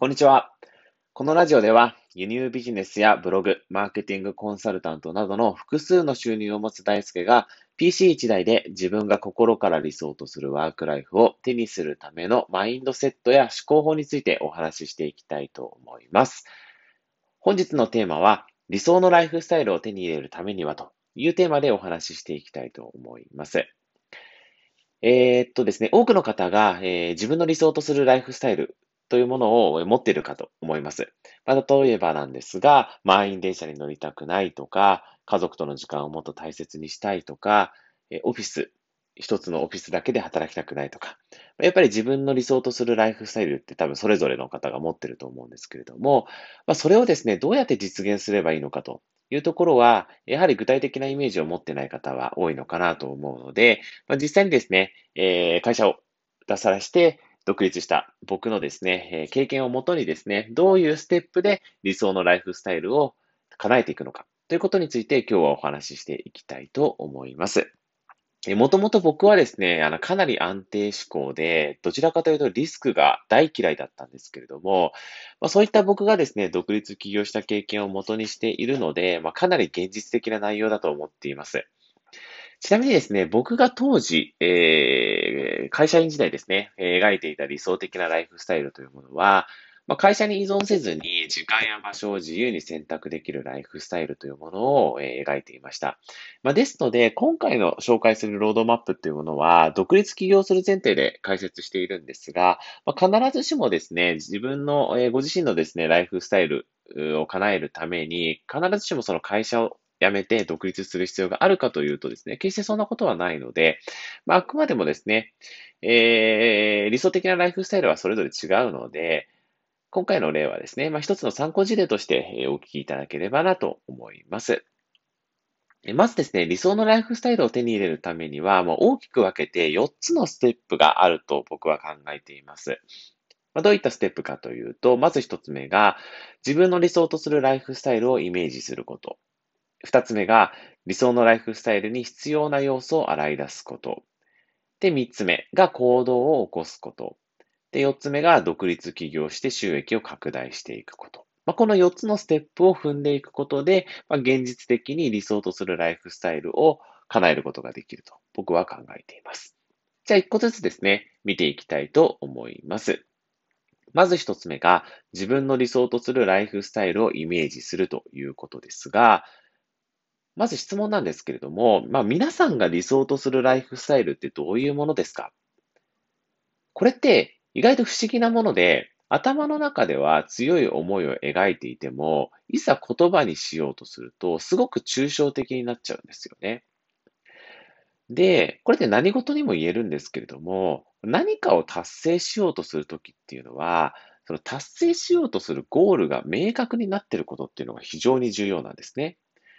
こんにちは。このラジオでは、輸入ビジネスやブログ、マーケティングコンサルタントなどの複数の収入を持つ大輔が、PC1 台で自分が心から理想とするワークライフを手にするためのマインドセットや思考法についてお話ししていきたいと思います。本日のテーマは、理想のライフスタイルを手に入れるためにはというテーマでお話ししていきたいと思います。えー、っとですね、多くの方が、えー、自分の理想とするライフスタイルというものを持っているかと思います。まあ、例えばなんですが、満員電車に乗りたくないとか、家族との時間をもっと大切にしたいとか、オフィス、一つのオフィスだけで働きたくないとか、やっぱり自分の理想とするライフスタイルって多分それぞれの方が持ってると思うんですけれども、まあ、それをですね、どうやって実現すればいいのかというところは、やはり具体的なイメージを持ってない方は多いのかなと思うので、まあ、実際にですね、えー、会社を出さらして、独立した僕のですね、え経験をもとにですね、どういうステップで理想のライフスタイルを叶えていくのかということについて今日はお話ししていきたいと思います。もともと僕はですね、あの、かなり安定志向で、どちらかというとリスクが大嫌いだったんですけれども、まあ、そういった僕がですね、独立起業した経験をもとにしているので、まあ、かなり現実的な内容だと思っています。ちなみにですね、僕が当時、えー、会社員時代ですね、描いていた理想的なライフスタイルというものは、まあ、会社に依存せずに時間や場所を自由に選択できるライフスタイルというものを、え、描いていました。まあ、ですので、今回の紹介するロードマップというものは、独立起業する前提で解説しているんですが、まあ、必ずしもですね、自分の、え、ご自身のですね、ライフスタイルを叶えるために、必ずしもその会社を辞めて独立する必要があるかというとですね、決してそんなことはないので、まあ、あくまでもですね、えー、理想的なライフスタイルはそれぞれ違うので、今回の例はですね、まあ、一つの参考事例としてお聞きいただければなと思います。まずですね、理想のライフスタイルを手に入れるためには、もう大きく分けて4つのステップがあると僕は考えています。ま、どういったステップかというと、まず1つ目が、自分の理想とするライフスタイルをイメージすること。二つ目が、理想のライフスタイルに必要な要素を洗い出すこと。で、三つ目が行動を起こすこと。で、四つ目が独立起業して収益を拡大していくこと。まあ、この四つのステップを踏んでいくことで、まあ、現実的に理想とするライフスタイルを叶えることができると僕は考えています。じゃあ一個ずつですね、見ていきたいと思います。まず一つ目が自分の理想とするライフスタイルをイメージするということですが、まず質問なんですけれども、まあ皆さんが理想とするライフスタイルってどういうものですか？これって意外と不思議なもので、頭の中では強い思いを描いていても、いざ言葉にしようとすると、すごく抽象的になっちゃうんですよね。で、これって何事にも言えるんですけれども、何かを達成しようとするときっていうのは、その達成しようとするゴールが明確になっていることっていうのが非常に重要なんですね。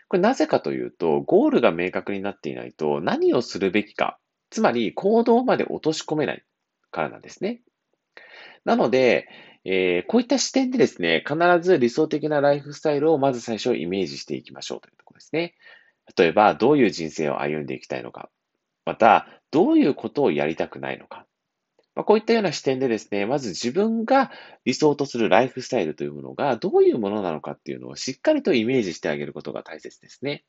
これなぜかというと、ゴールが明確になっていないと何をするべきか、つまり行動まで落とし込めないからなんですね。なので、えー、こういった視点でですね、必ず理想的なライフスタイルをまず最初イメージしていきましょうというところですね。例えば、どういう人生を歩んでいきたいのか。また、どういうことをやりたくないのか。まあ、こういったような視点でですね、まず自分が理想とするライフスタイルというものがどういうものなのかっていうのをしっかりとイメージしてあげることが大切ですね。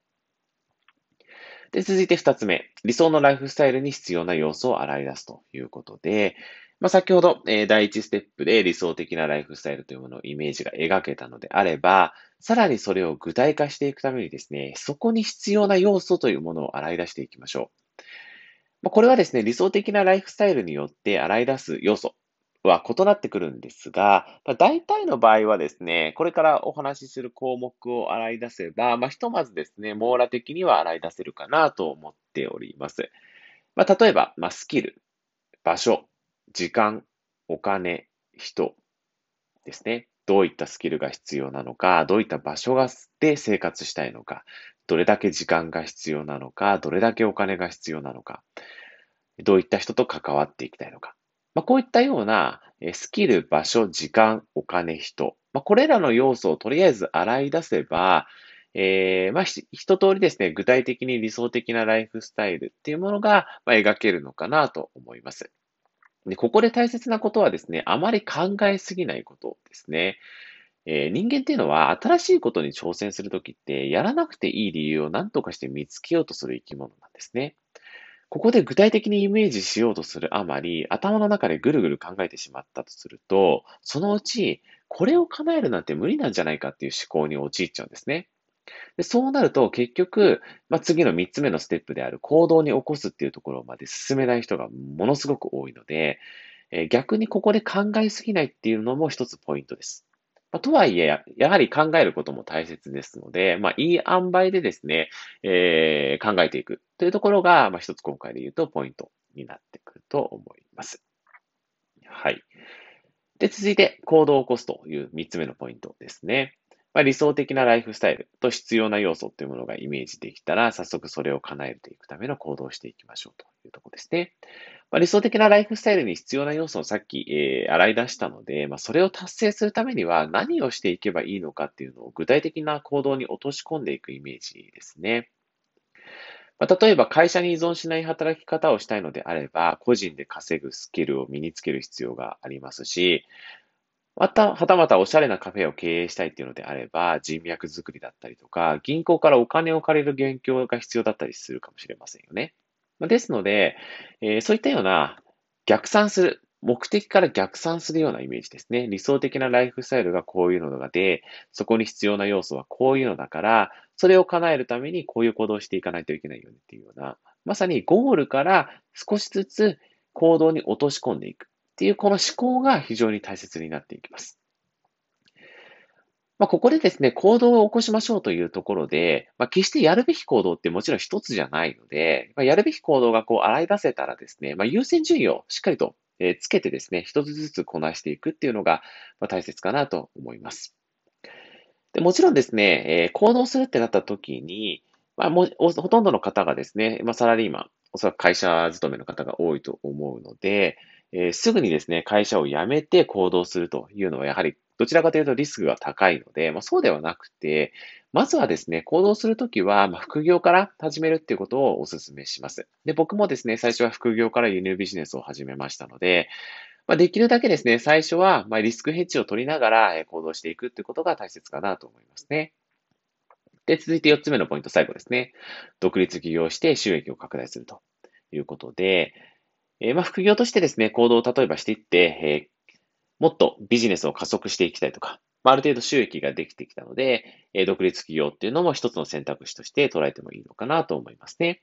で、続いて二つ目。理想のライフスタイルに必要な要素を洗い出すということで、まあ、先ほど、えー、第一ステップで理想的なライフスタイルというものをイメージが描けたのであれば、さらにそれを具体化していくためにですね、そこに必要な要素というものを洗い出していきましょう。まこれはですね、理想的なライフスタイルによって洗い出す要素は異なってくるんですが、まあ、大体の場合はですね、これからお話しする項目を洗い出せば、まあ、ひとまずですね、網羅的には洗い出せるかなと思っております。まあ、例えば、まあ、スキル、場所、時間、お金、人ですね。どういったスキルが必要なのか、どういった場所がで生活したいのか、どれだけ時間が必要なのか、どれだけお金が必要なのか、どういった人と関わっていきたいのか。まあ、こういったようなスキル、場所、時間、お金、人。まあ、これらの要素をとりあえず洗い出せば、えー、まあ、一通りですね、具体的に理想的なライフスタイルっていうものが、まあ、描けるのかなと思います。で、ここで大切なことはですね、あまり考えすぎないことですね。えー、人間っていうのは新しいことに挑戦するときって、やらなくていい理由を何とかして見つけようとする生き物なんですね。ここで具体的にイメージしようとするあまり、頭の中でぐるぐる考えてしまったとすると、そのうち、これを叶えるなんて無理なんじゃないかっていう思考に陥っちゃうんですね。でそうなると結局、まあ、次の3つ目のステップである行動に起こすっていうところまで進めない人がものすごく多いので、え、逆にここで考えすぎないっていうのも一つポイントです。まあ、とはいえ、やはり考えることも大切ですので、まあ、いい塩梅でですね、えー、考えていくというところが、まあ、一つ今回で言うとポイントになってくると思います。はい。で、続いて行動を起こすという三つ目のポイントですね。まあ、理想的なライフスタイルと必要な要素というものがイメージできたら、早速それを叶えていくための行動をしていきましょうというところですね。まあ、理想的なライフスタイルに必要な要素をさっき、えー、洗い出したので、まあ、それを達成するためには何をしていけばいいのかっていうのを具体的な行動に落とし込んでいくイメージですね。まあ、例えば会社に依存しない働き方をしたいのであれば、個人で稼ぐスキルを身につける必要がありますし、また、はたまたおしゃれなカフェを経営したいっていうのであれば、人脈作りだったりとか、銀行からお金を借りる勉強が必要だったりするかもしれませんよね。ですので、えー、そういったような逆算する、目的から逆算するようなイメージですね。理想的なライフスタイルがこういうのがで、そこに必要な要素はこういうのだから、それを叶えるためにこういう行動をしていかないといけないよねっていうような、まさにゴールから少しずつ行動に落とし込んでいく。っていうこの思考が非常に大切になっていきます。まあ、ここでですね、行動を起こしましょうというところで、まあ、決してやるべき行動ってもちろん一つじゃないので、まあ、やるべき行動がこう洗い出せたらですね、まあ、優先順位をしっかりとつけてですね、一つずつこなしていくっていうのが大切かなと思います。でもちろんですね、え行動するってなった時に、まあ、もほとんどの方がですね、まあ、サラリーマン、おそらく会社勤めの方が多いと思うので、えー、すぐにですね、会社を辞めて行動するというのは、やはりどちらかというとリスクが高いので、まあ、そうではなくて、まずはですね、行動するときは、ま、副業から始めるっていうことをお勧めします。で、僕もですね、最初は副業から輸入ビジネスを始めましたので、まあ、できるだけですね、最初は、ま、リスクヘッジを取りながら行動していくっていうことが大切かなと思いますね。で、続いて4つ目のポイント、最後ですね。独立起業して収益を拡大するということで、えー、まあ、副業としてですね、行動を例えばしていって、えー、もっとビジネスを加速していきたいとか、まあ、ある程度収益ができてきたので、えー、独立企業っていうのも一つの選択肢として捉えてもいいのかなと思いますね。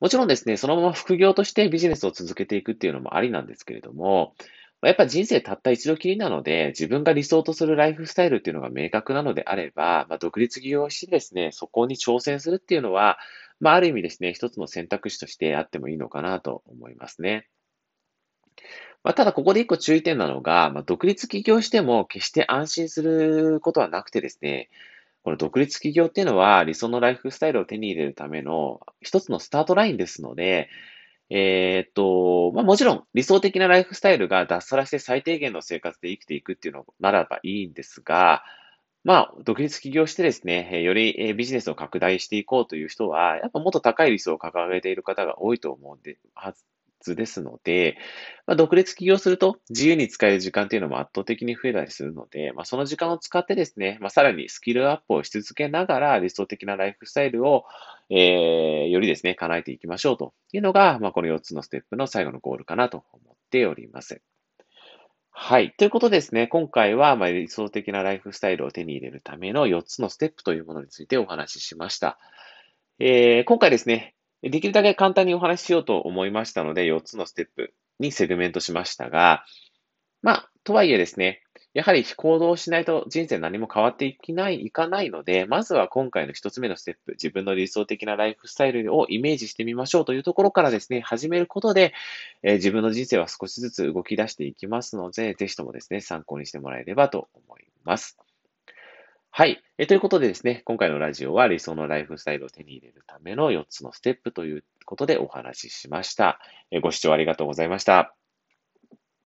もちろんですね、そのまま副業としてビジネスを続けていくっていうのもありなんですけれども、やっぱ人生たった一度きりなので、自分が理想とするライフスタイルっていうのが明確なのであれば、まあ、独立企業してですね、そこに挑戦するっていうのは、まあ、ある意味ですね、一つの選択肢としてあってもいいのかなと思いますね。まあ、ただ、ここで一個注意点なのが、まあ、独立起業しても決して安心することはなくてですね、この独立起業っていうのは理想のライフスタイルを手に入れるための一つのスタートラインですので、えー、っと、まあ、もちろん理想的なライフスタイルが脱サラして最低限の生活で生きていくっていうのならばいいんですが、まあ、独立起業してですね、よりビジネスを拡大していこうという人は、やっぱもっと高い理想を掲げている方が多いと思うんで、はずですので、まあ、独立起業すると自由に使える時間っていうのも圧倒的に増えたりするので、まあ、その時間を使ってですね、まあ、さらにスキルアップをし続けながら理想的なライフスタイルを、えー、よりですね、叶えていきましょうというのが、まあ、この4つのステップの最後のゴールかなと思っております。はい。ということですね、今回は、まあ、理想的なライフスタイルを手に入れるための4つのステップというものについてお話ししました。えー、今回ですね、できるだけ簡単にお話ししようと思いましたので、4つのステップにセグメントしましたが、まあ、とはいえですね、やはり行動しないと人生何も変わっていきない、いかないので、まずは今回の一つ目のステップ、自分の理想的なライフスタイルをイメージしてみましょうというところからですね、始めることで、えー、自分の人生は少しずつ動き出していきますので、ぜひともですね、参考にしてもらえればと思います。はい。えということでですね、今回のラジオは理想のライフスタイルを手に入れるための4つのステップということでお話ししました。えご視聴ありがとうございました。